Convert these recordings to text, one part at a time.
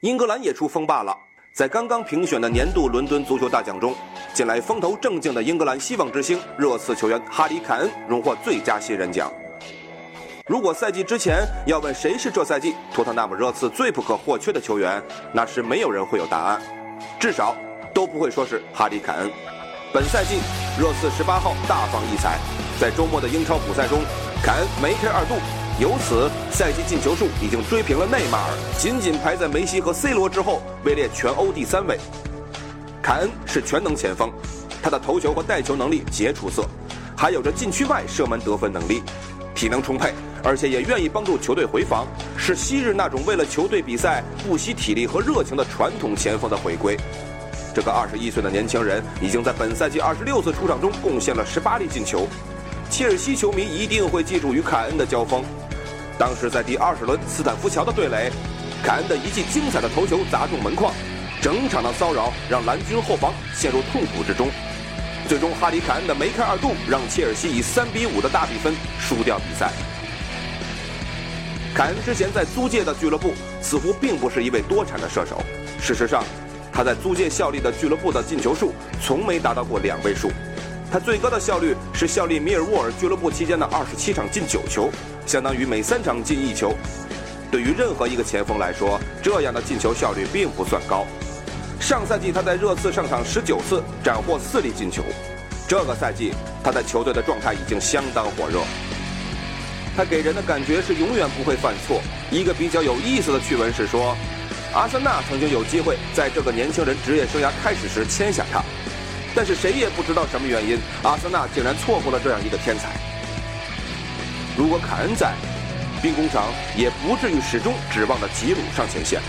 英格兰也出风霸了。在刚刚评选的年度伦敦足球大奖中，近来风头正劲的英格兰希望之星热刺球员哈里·凯恩荣获最佳新人奖。如果赛季之前要问谁是这赛季托特纳姆热刺最不可或缺的球员，那时没有人会有答案，至少都不会说是哈里·凯恩。本赛季，热刺十八号大放异彩，在周末的英超补赛中，凯恩梅开二度。由此，赛季进球数已经追平了内马尔，仅仅排在梅西和 C 罗之后，位列全欧第三位。凯恩是全能前锋，他的头球和带球能力皆出色，还有着禁区外射门得分能力，体能充沛，而且也愿意帮助球队回防，是昔日那种为了球队比赛不惜体力和热情的传统前锋的回归。这个二十一岁的年轻人已经在本赛季二十六次出场中贡献了十八粒进球，切尔西球迷一定会记住与凯恩的交锋。当时在第二十轮斯坦福桥的对垒，凯恩的一记精彩的头球砸中门框，整场的骚扰让蓝军后防陷入痛苦之中。最终，哈里·凯恩的梅开二度让切尔西以三比五的大比分输掉比赛。凯恩之前在租界的俱乐部似乎并不是一位多产的射手，事实上，他在租界效力的俱乐部的进球数从没达到过两位数。他最高的效率是效力米尔沃尔俱乐部期间的二十七场进九球，相当于每三场进一球。对于任何一个前锋来说，这样的进球效率并不算高。上赛季他在热刺上场十九次，斩获四粒进球。这个赛季他在球队的状态已经相当火热。他给人的感觉是永远不会犯错。一个比较有意思的趣闻是说，阿森纳曾经有机会在这个年轻人职业生涯开始时签下他。但是谁也不知道什么原因，阿森纳竟然错过了这样一个天才。如果凯恩在，兵工厂也不至于始终指望着吉鲁上前线。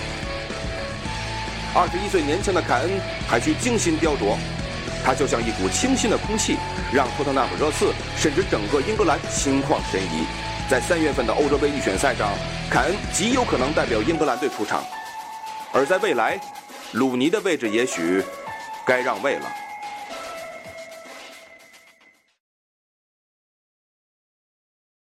二十一岁年轻的凯恩还需精心雕琢，他就像一股清新的空气，让托特纳姆热刺甚至整个英格兰心旷神怡。在三月份的欧洲杯预选赛上，凯恩极有可能代表英格兰队出场。而在未来，鲁尼的位置也许。该让位了。